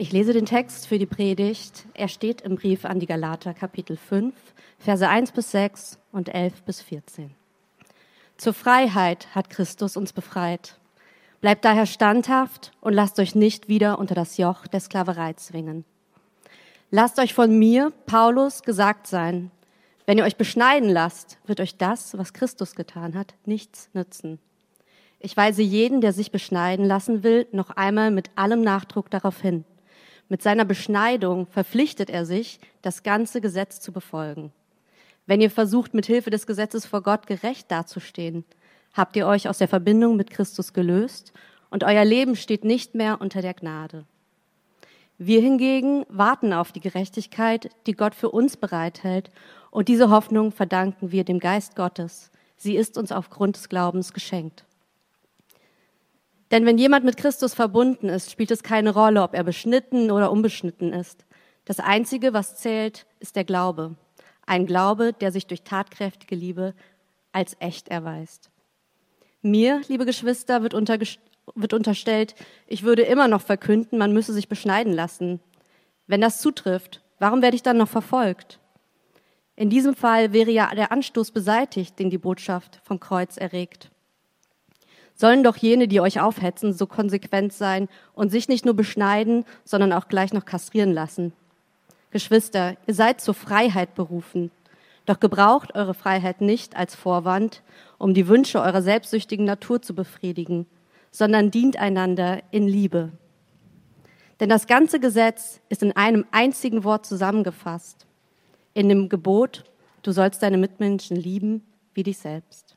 Ich lese den Text für die Predigt. Er steht im Brief an die Galater, Kapitel 5, Verse 1 bis 6 und 11 bis 14. Zur Freiheit hat Christus uns befreit. Bleibt daher standhaft und lasst euch nicht wieder unter das Joch der Sklaverei zwingen. Lasst euch von mir, Paulus, gesagt sein, wenn ihr euch beschneiden lasst, wird euch das, was Christus getan hat, nichts nützen. Ich weise jeden, der sich beschneiden lassen will, noch einmal mit allem Nachdruck darauf hin, mit seiner Beschneidung verpflichtet er sich, das ganze Gesetz zu befolgen. Wenn ihr versucht, mit Hilfe des Gesetzes vor Gott gerecht dazustehen, habt ihr euch aus der Verbindung mit Christus gelöst und euer Leben steht nicht mehr unter der Gnade. Wir hingegen warten auf die Gerechtigkeit, die Gott für uns bereithält, und diese Hoffnung verdanken wir dem Geist Gottes. Sie ist uns aufgrund des Glaubens geschenkt. Denn wenn jemand mit Christus verbunden ist, spielt es keine Rolle, ob er beschnitten oder unbeschnitten ist. Das Einzige, was zählt, ist der Glaube. Ein Glaube, der sich durch tatkräftige Liebe als echt erweist. Mir, liebe Geschwister, wird, wird unterstellt, ich würde immer noch verkünden, man müsse sich beschneiden lassen. Wenn das zutrifft, warum werde ich dann noch verfolgt? In diesem Fall wäre ja der Anstoß beseitigt, den die Botschaft vom Kreuz erregt sollen doch jene, die euch aufhetzen, so konsequent sein und sich nicht nur beschneiden, sondern auch gleich noch kastrieren lassen. Geschwister, ihr seid zur Freiheit berufen, doch gebraucht eure Freiheit nicht als Vorwand, um die Wünsche eurer selbstsüchtigen Natur zu befriedigen, sondern dient einander in Liebe. Denn das ganze Gesetz ist in einem einzigen Wort zusammengefasst, in dem Gebot, du sollst deine Mitmenschen lieben wie dich selbst.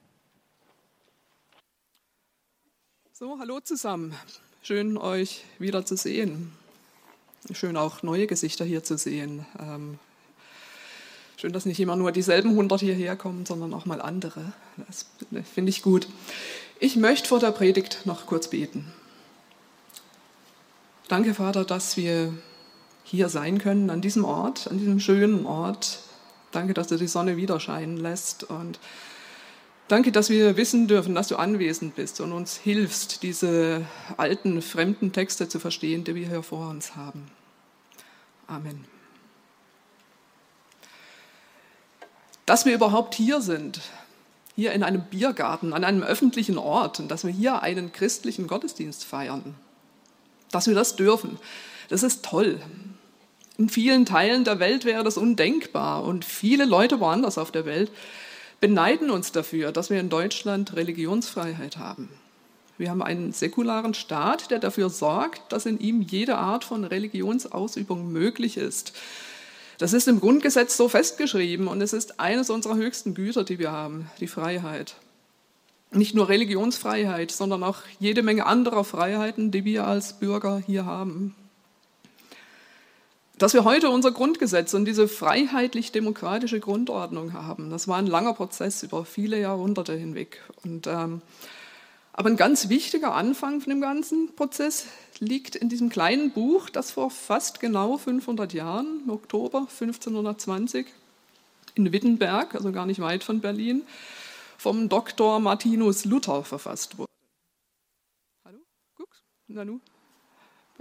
So, hallo zusammen. Schön, euch wieder zu sehen. Schön auch neue Gesichter hier zu sehen. Ähm, schön, dass nicht immer nur dieselben 100 hierher kommen, sondern auch mal andere. Das finde ich gut. Ich möchte vor der Predigt noch kurz beten. Danke, Vater, dass wir hier sein können, an diesem Ort, an diesem schönen Ort. Danke, dass du die Sonne wieder scheinen lässt und Danke, dass wir wissen dürfen, dass du anwesend bist und uns hilfst, diese alten, fremden Texte zu verstehen, die wir hier vor uns haben. Amen. Dass wir überhaupt hier sind, hier in einem Biergarten, an einem öffentlichen Ort und dass wir hier einen christlichen Gottesdienst feiern, dass wir das dürfen, das ist toll. In vielen Teilen der Welt wäre das undenkbar und viele Leute woanders auf der Welt beneiden uns dafür, dass wir in Deutschland Religionsfreiheit haben. Wir haben einen säkularen Staat, der dafür sorgt, dass in ihm jede Art von Religionsausübung möglich ist. Das ist im Grundgesetz so festgeschrieben und es ist eines unserer höchsten Güter, die wir haben, die Freiheit. Nicht nur Religionsfreiheit, sondern auch jede Menge anderer Freiheiten, die wir als Bürger hier haben. Dass wir heute unser Grundgesetz und diese freiheitlich-demokratische Grundordnung haben, das war ein langer Prozess über viele Jahrhunderte hinweg. Und, ähm, aber ein ganz wichtiger Anfang von dem ganzen Prozess liegt in diesem kleinen Buch, das vor fast genau 500 Jahren, im Oktober 1520, in Wittenberg, also gar nicht weit von Berlin, vom Doktor Martinus Luther verfasst wurde. Hallo? Guck's? Nanu?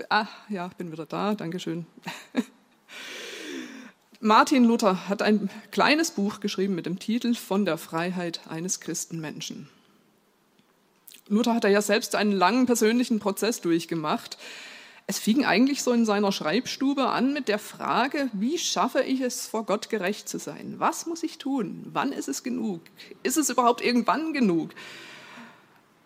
Ah, ja, bin wieder da, Dankeschön. Martin Luther hat ein kleines Buch geschrieben mit dem Titel Von der Freiheit eines Christenmenschen. Luther hat ja selbst einen langen persönlichen Prozess durchgemacht. Es fing eigentlich so in seiner Schreibstube an mit der Frage, wie schaffe ich es, vor Gott gerecht zu sein? Was muss ich tun? Wann ist es genug? Ist es überhaupt irgendwann genug?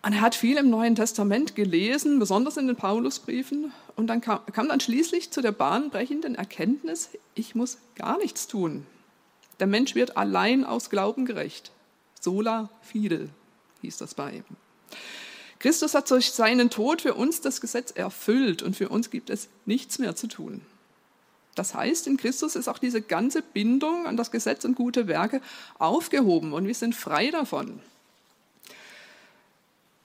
Und er hat viel im Neuen Testament gelesen, besonders in den Paulusbriefen. Und dann kam, kam dann schließlich zu der bahnbrechenden Erkenntnis, ich muss gar nichts tun. Der Mensch wird allein aus Glauben gerecht. Sola fide hieß das bei ihm. Christus hat durch seinen Tod für uns das Gesetz erfüllt und für uns gibt es nichts mehr zu tun. Das heißt, in Christus ist auch diese ganze Bindung an das Gesetz und gute Werke aufgehoben und wir sind frei davon.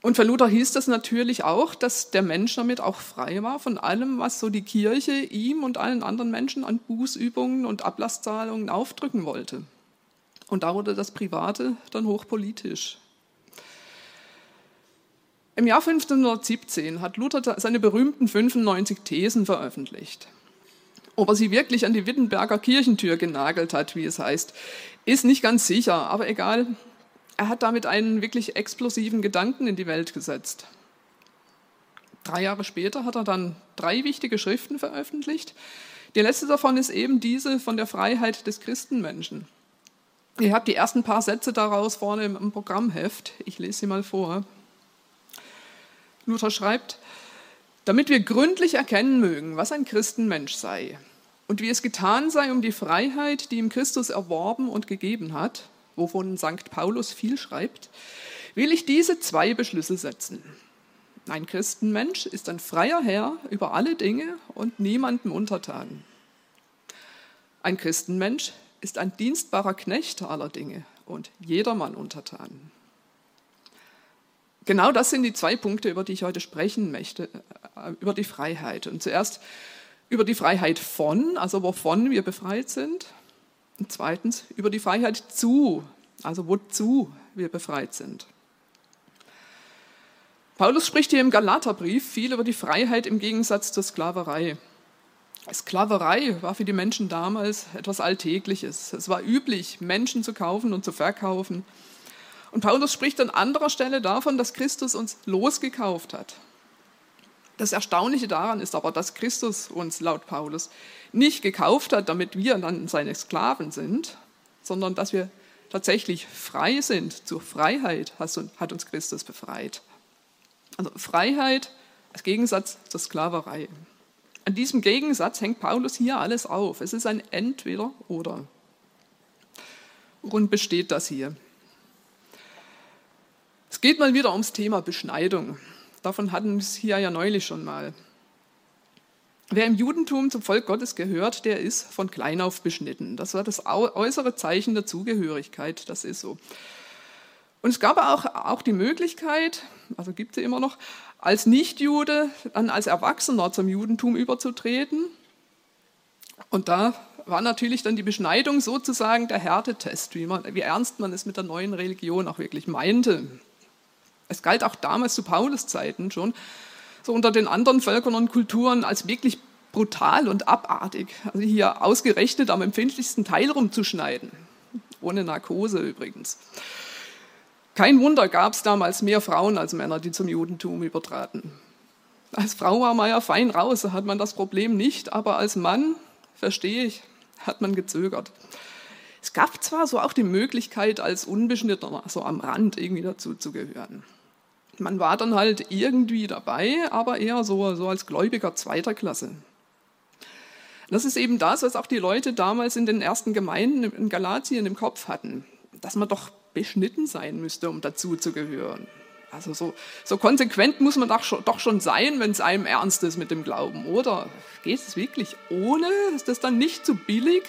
Und für Luther hieß das natürlich auch, dass der Mensch damit auch frei war von allem, was so die Kirche ihm und allen anderen Menschen an Bußübungen und Ablasszahlungen aufdrücken wollte. Und da wurde das Private dann hochpolitisch. Im Jahr 1517 hat Luther seine berühmten 95 Thesen veröffentlicht. Ob er sie wirklich an die Wittenberger Kirchentür genagelt hat, wie es heißt, ist nicht ganz sicher, aber egal. Er hat damit einen wirklich explosiven Gedanken in die Welt gesetzt. Drei Jahre später hat er dann drei wichtige Schriften veröffentlicht. Die letzte davon ist eben diese von der Freiheit des Christenmenschen. Ihr habt die ersten paar Sätze daraus vorne im Programmheft. Ich lese sie mal vor. Luther schreibt, damit wir gründlich erkennen mögen, was ein Christenmensch sei und wie es getan sei, um die Freiheit, die ihm Christus erworben und gegeben hat, wovon St. Paulus viel schreibt, will ich diese zwei Beschlüsse setzen. Ein Christenmensch ist ein freier Herr über alle Dinge und niemandem untertan. Ein Christenmensch ist ein dienstbarer Knecht aller Dinge und jedermann untertan. Genau das sind die zwei Punkte, über die ich heute sprechen möchte, äh, über die Freiheit. Und zuerst über die Freiheit von, also wovon wir befreit sind. Und zweitens über die Freiheit zu, also wozu wir befreit sind. Paulus spricht hier im Galaterbrief viel über die Freiheit im Gegensatz zur Sklaverei. Sklaverei war für die Menschen damals etwas Alltägliches. Es war üblich, Menschen zu kaufen und zu verkaufen. Und Paulus spricht an anderer Stelle davon, dass Christus uns losgekauft hat. Das Erstaunliche daran ist aber, dass Christus uns laut Paulus nicht gekauft hat, damit wir dann seine Sklaven sind, sondern dass wir tatsächlich frei sind. Zur Freiheit hat uns Christus befreit. Also Freiheit als Gegensatz zur Sklaverei. An diesem Gegensatz hängt Paulus hier alles auf. Es ist ein Entweder-Oder. Worin besteht das hier? Es geht mal wieder ums Thema Beschneidung. Davon hatten wir es hier ja neulich schon mal. Wer im Judentum zum Volk Gottes gehört, der ist von klein auf beschnitten. Das war das äußere Zeichen der Zugehörigkeit, das ist so. Und es gab auch, auch die Möglichkeit, also gibt es immer noch, als Nichtjude dann als Erwachsener zum Judentum überzutreten. Und da war natürlich dann die Beschneidung sozusagen der Härtetest, wie, man, wie ernst man es mit der neuen Religion auch wirklich meinte. Es galt auch damals zu Paulus Zeiten schon, so unter den anderen Völkern und Kulturen als wirklich brutal und abartig. Also hier ausgerechnet am empfindlichsten Teil rumzuschneiden. Ohne Narkose übrigens. Kein Wunder gab es damals mehr Frauen als Männer, die zum Judentum übertraten. Als Frau war man ja fein raus, da hat man das Problem nicht, aber als Mann, verstehe ich, hat man gezögert. Es gab zwar so auch die Möglichkeit, als Unbeschnittener so am Rand irgendwie dazu zu gehören man war dann halt irgendwie dabei, aber eher so, so als Gläubiger zweiter Klasse. Das ist eben das, was auch die Leute damals in den ersten Gemeinden in Galatien im Kopf hatten, dass man doch beschnitten sein müsste, um dazu zu gehören. Also so, so konsequent muss man doch schon, doch schon sein, wenn es einem ernst ist mit dem Glauben. Oder geht es wirklich ohne? Ist das dann nicht zu billig?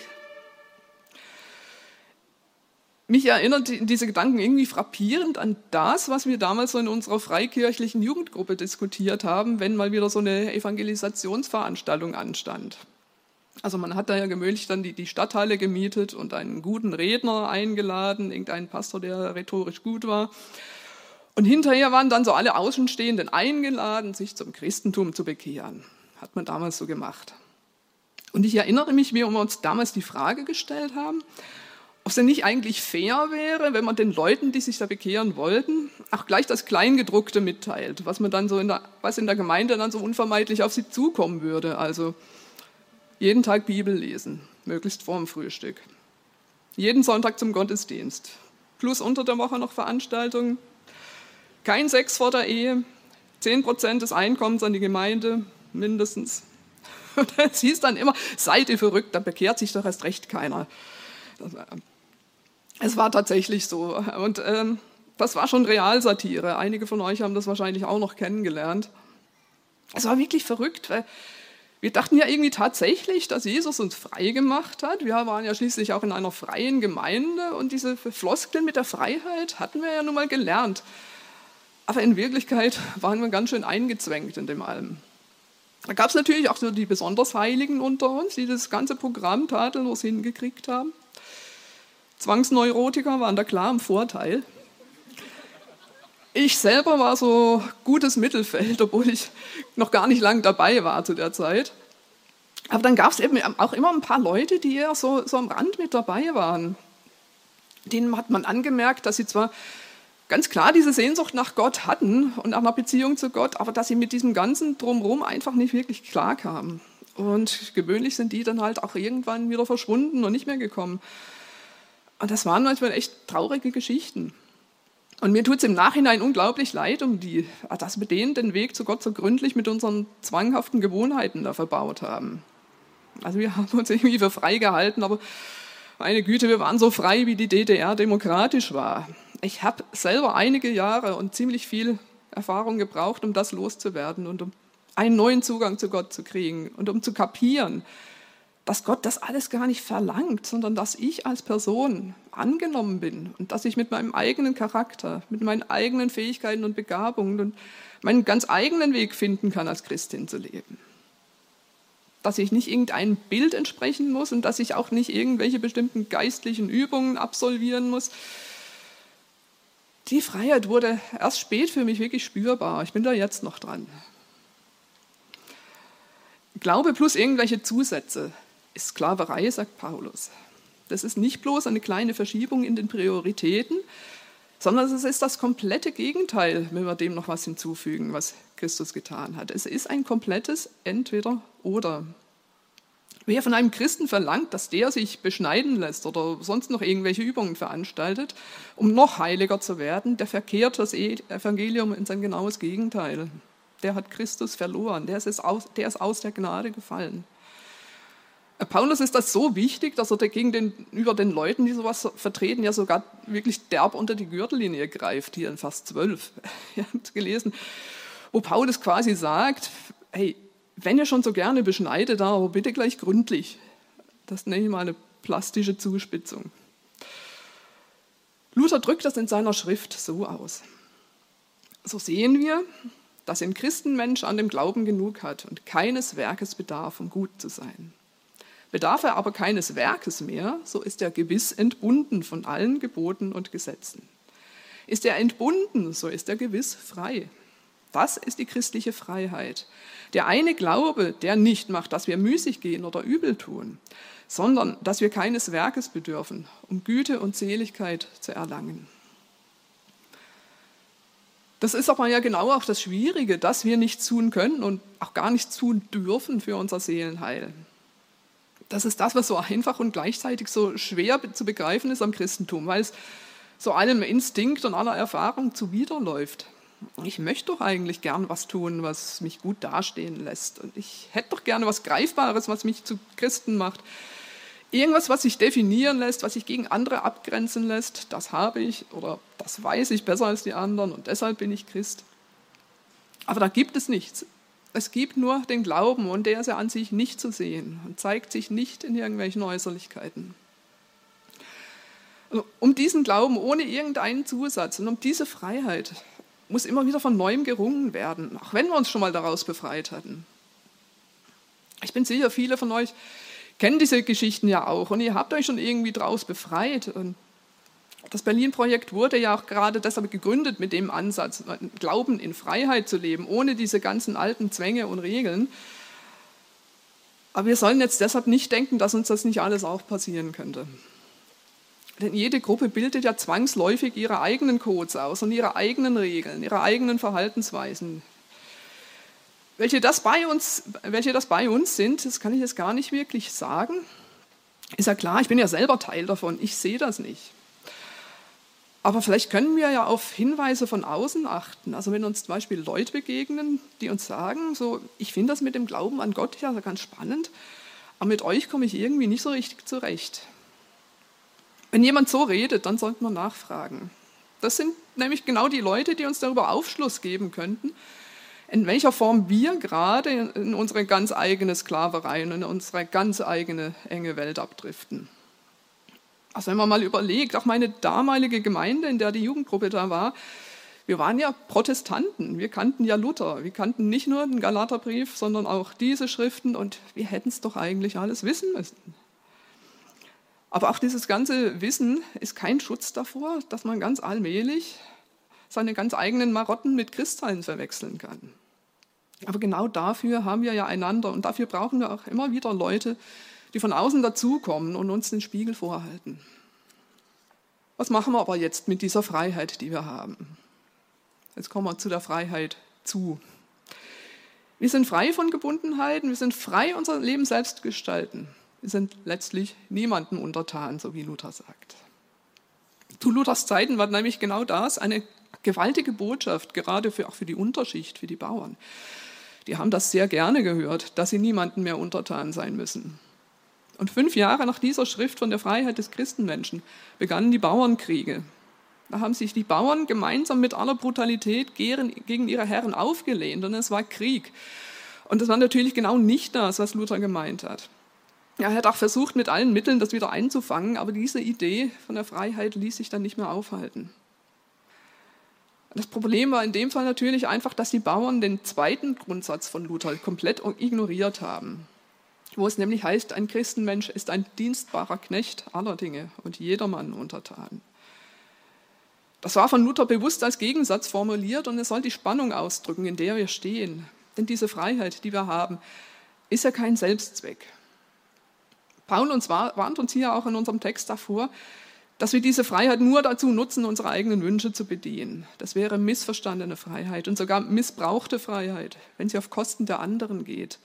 Mich erinnert diese Gedanken irgendwie frappierend an das, was wir damals so in unserer freikirchlichen Jugendgruppe diskutiert haben, wenn mal wieder so eine Evangelisationsveranstaltung anstand. Also man hat da ja gemütlich dann die, die Stadthalle gemietet und einen guten Redner eingeladen, irgendeinen Pastor, der rhetorisch gut war. Und hinterher waren dann so alle Außenstehenden eingeladen, sich zum Christentum zu bekehren. Hat man damals so gemacht. Und ich erinnere mich, wie wir uns damals die Frage gestellt haben, ob es denn nicht eigentlich fair wäre, wenn man den Leuten, die sich da bekehren wollten, auch gleich das Kleingedruckte mitteilt, was man dann so in der, was in der Gemeinde dann so unvermeidlich auf sie zukommen würde. Also jeden Tag Bibel lesen, möglichst vorm Frühstück. Jeden Sonntag zum Gottesdienst. Plus unter der Woche noch Veranstaltungen. Kein Sex vor der Ehe. 10% des Einkommens an die Gemeinde, mindestens. Und es hieß dann immer, seid ihr verrückt, da bekehrt sich doch erst recht keiner. Es war tatsächlich so. Und ähm, das war schon Realsatire. Einige von euch haben das wahrscheinlich auch noch kennengelernt. Es war wirklich verrückt, weil wir dachten ja irgendwie tatsächlich, dass Jesus uns frei gemacht hat. Wir waren ja schließlich auch in einer freien Gemeinde und diese Floskeln mit der Freiheit hatten wir ja nun mal gelernt. Aber in Wirklichkeit waren wir ganz schön eingezwängt in dem allem. Da gab es natürlich auch so die besonders Heiligen unter uns, die das ganze Programm tadellos hingekriegt haben. Zwangsneurotiker waren da klar im Vorteil. Ich selber war so gutes Mittelfeld, obwohl ich noch gar nicht lang dabei war zu der Zeit. Aber dann gab es eben auch immer ein paar Leute, die eher so, so am Rand mit dabei waren. Denen hat man angemerkt, dass sie zwar ganz klar diese Sehnsucht nach Gott hatten und nach einer Beziehung zu Gott, aber dass sie mit diesem ganzen Drumherum einfach nicht wirklich klar kamen. Und gewöhnlich sind die dann halt auch irgendwann wieder verschwunden und nicht mehr gekommen. Und das waren manchmal echt traurige Geschichten. Und mir tut es im Nachhinein unglaublich leid um die, dass wir denen den Weg zu Gott so gründlich mit unseren zwanghaften Gewohnheiten da verbaut haben. Also wir haben uns irgendwie für frei gehalten, aber meine Güte, wir waren so frei, wie die DDR demokratisch war ich habe selber einige Jahre und ziemlich viel Erfahrung gebraucht, um das loszuwerden und um einen neuen Zugang zu Gott zu kriegen und um zu kapieren, dass Gott das alles gar nicht verlangt, sondern dass ich als Person angenommen bin und dass ich mit meinem eigenen Charakter, mit meinen eigenen Fähigkeiten und Begabungen und meinen ganz eigenen Weg finden kann, als Christin zu leben. Dass ich nicht irgendeinem Bild entsprechen muss und dass ich auch nicht irgendwelche bestimmten geistlichen Übungen absolvieren muss, die Freiheit wurde erst spät für mich wirklich spürbar. Ich bin da jetzt noch dran. Glaube plus irgendwelche Zusätze ist Sklaverei, sagt Paulus. Das ist nicht bloß eine kleine Verschiebung in den Prioritäten, sondern es ist das komplette Gegenteil, wenn wir dem noch was hinzufügen, was Christus getan hat. Es ist ein komplettes Entweder-Oder. Wer von einem Christen verlangt, dass der sich beschneiden lässt oder sonst noch irgendwelche Übungen veranstaltet, um noch heiliger zu werden, der verkehrt das Evangelium in sein genaues Gegenteil. Der hat Christus verloren, der, ist aus der Gnade gefallen. Paulus ist das so wichtig, dass er dagegen den, über den Leuten, die sowas vertreten, ja sogar wirklich derb unter die Gürtellinie greift, hier in Vers 12. Ihr habt gelesen, wo Paulus quasi sagt, hey, wenn ihr schon so gerne beschneidet, aber bitte gleich gründlich. Das nenne ich mal eine plastische Zuspitzung. Luther drückt das in seiner Schrift so aus. So sehen wir, dass ein Christenmensch an dem Glauben genug hat und keines Werkes bedarf, um gut zu sein. Bedarf er aber keines Werkes mehr, so ist er gewiss entbunden von allen Geboten und Gesetzen. Ist er entbunden, so ist er gewiss frei. Das ist die christliche Freiheit. Der eine Glaube, der nicht macht, dass wir müßig gehen oder übel tun, sondern dass wir keines Werkes bedürfen, um Güte und Seligkeit zu erlangen. Das ist aber ja genau auch das Schwierige, dass wir nichts tun können und auch gar nicht tun dürfen für unser Seelenheil. Das ist das, was so einfach und gleichzeitig so schwer zu begreifen ist am Christentum, weil es so allem Instinkt und aller Erfahrung zuwiderläuft ich möchte doch eigentlich gern was tun, was mich gut dastehen lässt. Und ich hätte doch gerne was Greifbares, was mich zu Christen macht. Irgendwas, was sich definieren lässt, was sich gegen andere abgrenzen lässt, das habe ich oder das weiß ich besser als die anderen und deshalb bin ich Christ. Aber da gibt es nichts. Es gibt nur den Glauben und der ist ja an sich nicht zu sehen und zeigt sich nicht in irgendwelchen Äußerlichkeiten. Also, um diesen Glauben ohne irgendeinen Zusatz und um diese Freiheit muss immer wieder von neuem gerungen werden, auch wenn wir uns schon mal daraus befreit hatten. Ich bin sicher, viele von euch kennen diese Geschichten ja auch und ihr habt euch schon irgendwie daraus befreit. Und das Berlin-Projekt wurde ja auch gerade deshalb gegründet mit dem Ansatz, Glauben in Freiheit zu leben, ohne diese ganzen alten Zwänge und Regeln. Aber wir sollen jetzt deshalb nicht denken, dass uns das nicht alles auch passieren könnte. Denn jede Gruppe bildet ja zwangsläufig ihre eigenen Codes aus und ihre eigenen Regeln, ihre eigenen Verhaltensweisen. Welche das bei uns, welche das bei uns sind, das kann ich jetzt gar nicht wirklich sagen. Ist ja klar, ich bin ja selber Teil davon, ich sehe das nicht. Aber vielleicht können wir ja auf Hinweise von außen achten. Also wenn uns zum Beispiel Leute begegnen, die uns sagen, so, ich finde das mit dem Glauben an Gott ja ganz spannend, aber mit euch komme ich irgendwie nicht so richtig zurecht. Wenn jemand so redet, dann sollte man nachfragen. Das sind nämlich genau die Leute, die uns darüber Aufschluss geben könnten, in welcher Form wir gerade in unsere ganz eigene Sklaverei und in unsere ganz eigene enge Welt abdriften. Also wenn man mal überlegt, auch meine damalige Gemeinde, in der die Jugendgruppe da war, wir waren ja Protestanten, wir kannten ja Luther, wir kannten nicht nur den Galaterbrief, sondern auch diese Schriften und wir hätten es doch eigentlich alles wissen müssen. Aber auch dieses ganze Wissen ist kein Schutz davor, dass man ganz allmählich seine ganz eigenen Marotten mit Kristallen verwechseln kann. Aber genau dafür haben wir ja einander und dafür brauchen wir auch immer wieder Leute, die von außen dazukommen und uns den Spiegel vorhalten. Was machen wir aber jetzt mit dieser Freiheit, die wir haben? Jetzt kommen wir zu der Freiheit zu. Wir sind frei von Gebundenheiten, wir sind frei, unser Leben selbst gestalten. Wir sind letztlich niemandem untertan, so wie Luther sagt. Zu Luthers Zeiten war nämlich genau das eine gewaltige Botschaft, gerade für, auch für die Unterschicht, für die Bauern. Die haben das sehr gerne gehört, dass sie niemandem mehr untertan sein müssen. Und fünf Jahre nach dieser Schrift von der Freiheit des Christenmenschen begannen die Bauernkriege. Da haben sich die Bauern gemeinsam mit aller Brutalität gegen ihre Herren aufgelehnt und es war Krieg. Und das war natürlich genau nicht das, was Luther gemeint hat. Er hat auch versucht, mit allen Mitteln das wieder einzufangen, aber diese Idee von der Freiheit ließ sich dann nicht mehr aufhalten. Das Problem war in dem Fall natürlich einfach, dass die Bauern den zweiten Grundsatz von Luther komplett ignoriert haben, wo es nämlich heißt, ein Christenmensch ist ein dienstbarer Knecht aller Dinge und jedermann untertan. Das war von Luther bewusst als Gegensatz formuliert und es soll die Spannung ausdrücken, in der wir stehen. Denn diese Freiheit, die wir haben, ist ja kein Selbstzweck. Paulus warnt uns hier auch in unserem Text davor, dass wir diese Freiheit nur dazu nutzen, unsere eigenen Wünsche zu bedienen. Das wäre missverstandene Freiheit und sogar missbrauchte Freiheit, wenn sie auf Kosten der anderen geht.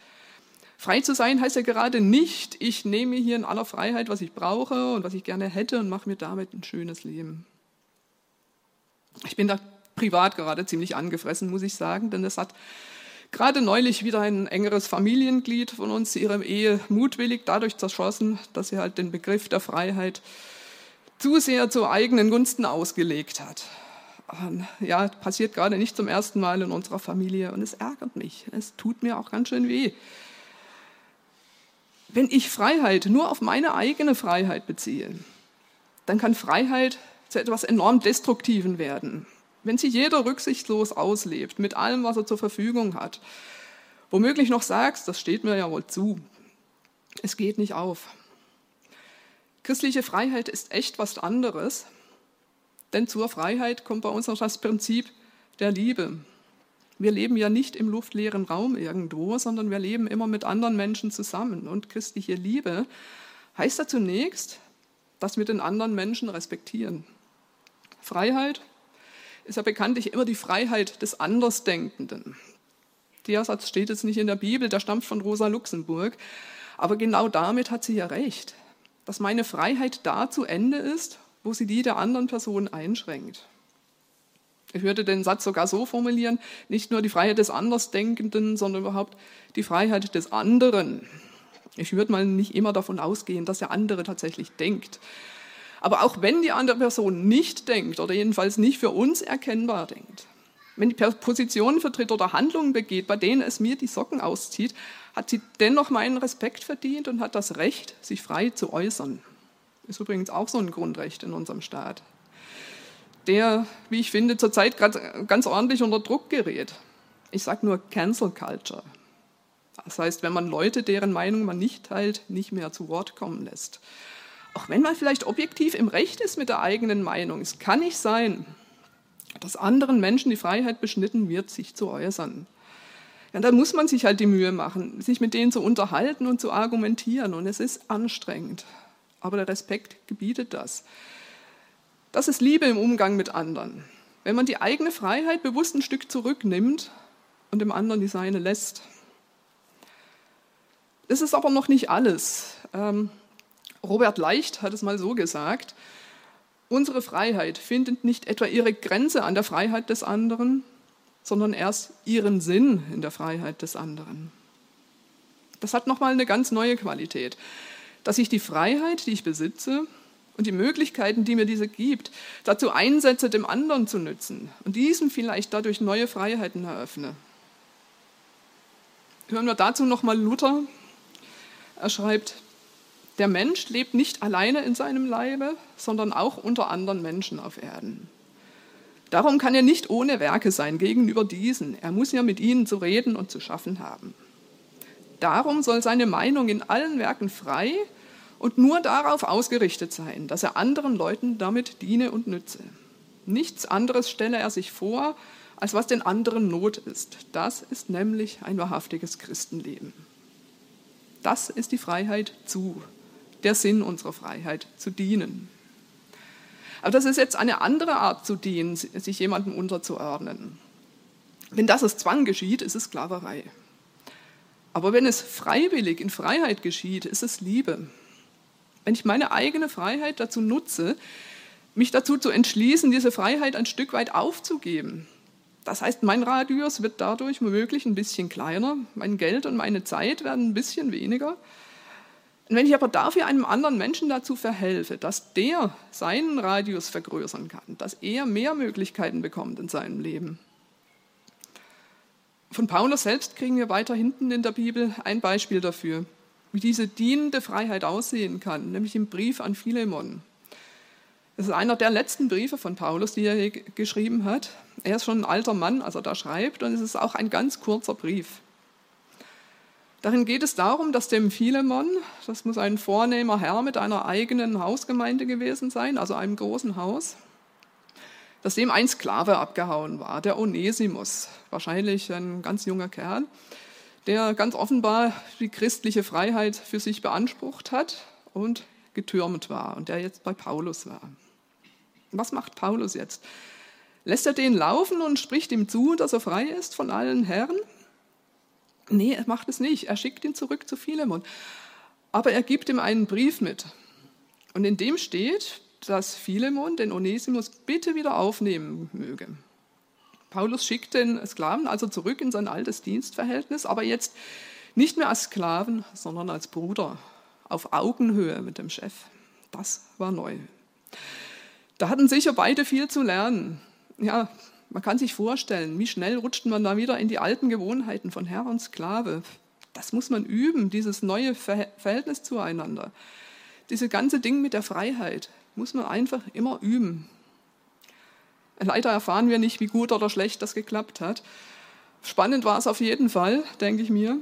Frei zu sein heißt ja gerade nicht, ich nehme hier in aller Freiheit, was ich brauche und was ich gerne hätte und mache mir damit ein schönes Leben. Ich bin da privat gerade ziemlich angefressen, muss ich sagen, denn es hat gerade neulich wieder ein engeres Familienglied von uns ihre Ehe mutwillig dadurch zerschossen, dass sie halt den Begriff der Freiheit zu sehr zu eigenen Gunsten ausgelegt hat. Ja, passiert gerade nicht zum ersten Mal in unserer Familie und es ärgert mich. Es tut mir auch ganz schön weh. Wenn ich Freiheit nur auf meine eigene Freiheit beziehe, dann kann Freiheit zu etwas enorm Destruktiven werden wenn sie jeder rücksichtslos auslebt, mit allem, was er zur Verfügung hat, womöglich noch sagst, das steht mir ja wohl zu, es geht nicht auf. Christliche Freiheit ist echt was anderes, denn zur Freiheit kommt bei uns noch das Prinzip der Liebe. Wir leben ja nicht im luftleeren Raum irgendwo, sondern wir leben immer mit anderen Menschen zusammen. Und christliche Liebe heißt da zunächst, dass wir den anderen Menschen respektieren. Freiheit ist ja bekanntlich immer die Freiheit des Andersdenkenden. Der Satz steht jetzt nicht in der Bibel, der stammt von Rosa Luxemburg. Aber genau damit hat sie ja recht, dass meine Freiheit da zu Ende ist, wo sie die der anderen Person einschränkt. Ich würde den Satz sogar so formulieren, nicht nur die Freiheit des Andersdenkenden, sondern überhaupt die Freiheit des anderen. Ich würde mal nicht immer davon ausgehen, dass der andere tatsächlich denkt, aber auch wenn die andere Person nicht denkt oder jedenfalls nicht für uns erkennbar denkt, wenn die Positionen vertritt oder Handlungen begeht, bei denen es mir die Socken auszieht, hat sie dennoch meinen Respekt verdient und hat das Recht, sich frei zu äußern. Ist übrigens auch so ein Grundrecht in unserem Staat, der, wie ich finde, zurzeit ganz ordentlich unter Druck gerät. Ich sage nur Cancel Culture. Das heißt, wenn man Leute, deren Meinung man nicht teilt, nicht mehr zu Wort kommen lässt auch wenn man vielleicht objektiv im Recht ist mit der eigenen Meinung, es kann nicht sein, dass anderen Menschen die Freiheit beschnitten wird, sich zu äußern. Ja, da muss man sich halt die Mühe machen, sich mit denen zu unterhalten und zu argumentieren. Und es ist anstrengend. Aber der Respekt gebietet das. Das ist Liebe im Umgang mit anderen. Wenn man die eigene Freiheit bewusst ein Stück zurücknimmt und dem anderen die seine lässt. Das ist aber noch nicht alles. Ähm, Robert Leicht hat es mal so gesagt, unsere Freiheit findet nicht etwa ihre Grenze an der Freiheit des anderen, sondern erst ihren Sinn in der Freiheit des anderen. Das hat nochmal eine ganz neue Qualität, dass ich die Freiheit, die ich besitze, und die Möglichkeiten, die mir diese gibt, dazu einsetze, dem anderen zu nützen und diesem vielleicht dadurch neue Freiheiten eröffne. Hören wir dazu nochmal Luther. Er schreibt, der Mensch lebt nicht alleine in seinem Leibe, sondern auch unter anderen Menschen auf Erden. Darum kann er nicht ohne Werke sein gegenüber diesen. Er muss ja mit ihnen zu reden und zu schaffen haben. Darum soll seine Meinung in allen Werken frei und nur darauf ausgerichtet sein, dass er anderen Leuten damit diene und nütze. Nichts anderes stelle er sich vor, als was den anderen Not ist. Das ist nämlich ein wahrhaftiges Christenleben. Das ist die Freiheit zu, der Sinn unserer Freiheit, zu dienen. Aber das ist jetzt eine andere Art zu dienen, sich jemandem unterzuordnen. Wenn das aus Zwang geschieht, ist es Sklaverei. Aber wenn es freiwillig in Freiheit geschieht, ist es Liebe. Wenn ich meine eigene Freiheit dazu nutze, mich dazu zu entschließen, diese Freiheit ein Stück weit aufzugeben, das heißt, mein Radius wird dadurch womöglich ein bisschen kleiner, mein Geld und meine Zeit werden ein bisschen weniger. Und wenn ich aber dafür einem anderen Menschen dazu verhelfe, dass der seinen Radius vergrößern kann, dass er mehr Möglichkeiten bekommt in seinem Leben. Von Paulus selbst kriegen wir weiter hinten in der Bibel ein Beispiel dafür, wie diese dienende Freiheit aussehen kann, nämlich im Brief an Philemon. Das ist einer der letzten Briefe von Paulus, die er geschrieben hat. Er ist schon ein alter Mann, als er da schreibt, und es ist auch ein ganz kurzer Brief. Darin geht es darum, dass dem Philemon, das muss ein vornehmer Herr mit einer eigenen Hausgemeinde gewesen sein, also einem großen Haus, dass dem ein Sklave abgehauen war, der Onesimus, wahrscheinlich ein ganz junger Kerl, der ganz offenbar die christliche Freiheit für sich beansprucht hat und getürmt war und der jetzt bei Paulus war. Was macht Paulus jetzt? Lässt er den laufen und spricht ihm zu, dass er frei ist von allen Herren? Nee, er macht es nicht. Er schickt ihn zurück zu Philemon. Aber er gibt ihm einen Brief mit. Und in dem steht, dass Philemon den Onesimus bitte wieder aufnehmen möge. Paulus schickt den Sklaven also zurück in sein altes Dienstverhältnis, aber jetzt nicht mehr als Sklaven, sondern als Bruder, auf Augenhöhe mit dem Chef. Das war neu. Da hatten sicher beide viel zu lernen. Ja, man kann sich vorstellen, wie schnell rutscht man da wieder in die alten Gewohnheiten von Herr und Sklave. Das muss man üben, dieses neue Verhältnis zueinander. Diese ganze Ding mit der Freiheit muss man einfach immer üben. Leider erfahren wir nicht, wie gut oder schlecht das geklappt hat. Spannend war es auf jeden Fall, denke ich mir.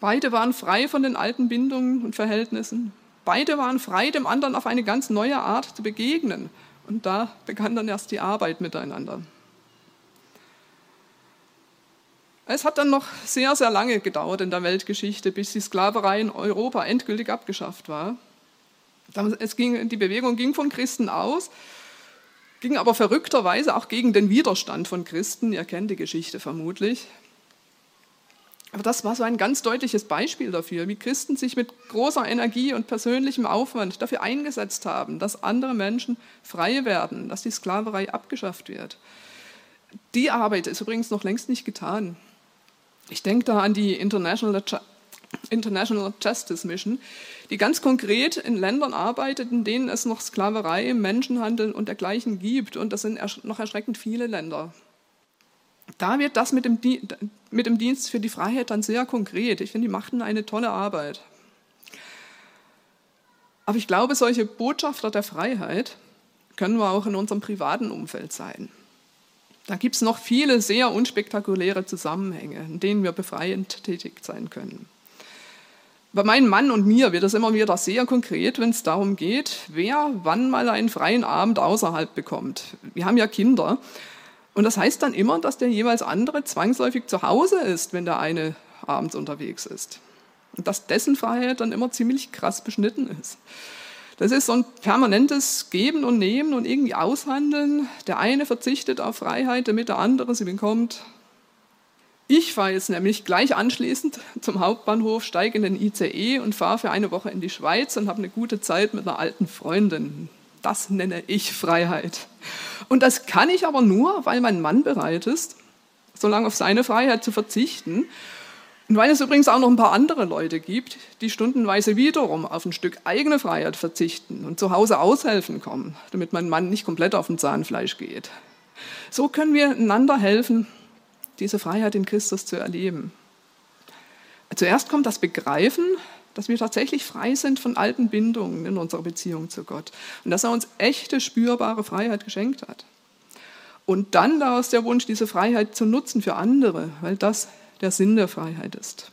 Beide waren frei von den alten Bindungen und Verhältnissen. Beide waren frei, dem anderen auf eine ganz neue Art zu begegnen. Und da begann dann erst die Arbeit miteinander. Es hat dann noch sehr, sehr lange gedauert in der Weltgeschichte, bis die Sklaverei in Europa endgültig abgeschafft war. Es ging, die Bewegung ging von Christen aus, ging aber verrückterweise auch gegen den Widerstand von Christen. Ihr kennt die Geschichte vermutlich. Aber das war so ein ganz deutliches Beispiel dafür, wie Christen sich mit großer Energie und persönlichem Aufwand dafür eingesetzt haben, dass andere Menschen frei werden, dass die Sklaverei abgeschafft wird. Die Arbeit ist übrigens noch längst nicht getan. Ich denke da an die International, International Justice Mission, die ganz konkret in Ländern arbeitet, in denen es noch Sklaverei, Menschenhandel und dergleichen gibt. Und das sind noch erschreckend viele Länder. Da wird das mit dem, mit dem Dienst für die Freiheit dann sehr konkret. Ich finde, die machten eine tolle Arbeit. Aber ich glaube, solche Botschafter der Freiheit können wir auch in unserem privaten Umfeld sein. Da gibt es noch viele sehr unspektakuläre Zusammenhänge, in denen wir befreiend tätig sein können. Bei meinem Mann und mir wird es immer wieder sehr konkret, wenn es darum geht, wer wann mal einen freien Abend außerhalb bekommt. Wir haben ja Kinder und das heißt dann immer, dass der jeweils andere zwangsläufig zu Hause ist, wenn der eine abends unterwegs ist. Und dass dessen Freiheit dann immer ziemlich krass beschnitten ist. Das ist so ein permanentes Geben und Nehmen und irgendwie aushandeln. Der eine verzichtet auf Freiheit, damit der andere sie bekommt. Ich fahre jetzt nämlich gleich anschließend zum Hauptbahnhof, steige in den ICE und fahre für eine Woche in die Schweiz und habe eine gute Zeit mit einer alten Freundin. Das nenne ich Freiheit. Und das kann ich aber nur, weil mein Mann bereit ist, so lange auf seine Freiheit zu verzichten. Und weil es übrigens auch noch ein paar andere Leute gibt, die stundenweise wiederum auf ein Stück eigene Freiheit verzichten und zu Hause aushelfen kommen, damit mein Mann nicht komplett auf dem Zahnfleisch geht. So können wir einander helfen, diese Freiheit in Christus zu erleben. Zuerst kommt das Begreifen, dass wir tatsächlich frei sind von alten Bindungen in unserer Beziehung zu Gott und dass er uns echte, spürbare Freiheit geschenkt hat. Und dann daraus der Wunsch, diese Freiheit zu nutzen für andere, weil das der Sinn der Freiheit ist.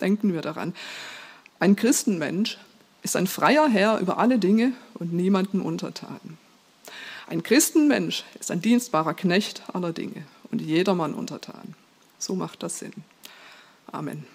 Denken wir daran. Ein Christenmensch ist ein freier Herr über alle Dinge und niemanden untertan. Ein Christenmensch ist ein dienstbarer Knecht aller Dinge und jedermann untertan. So macht das Sinn. Amen.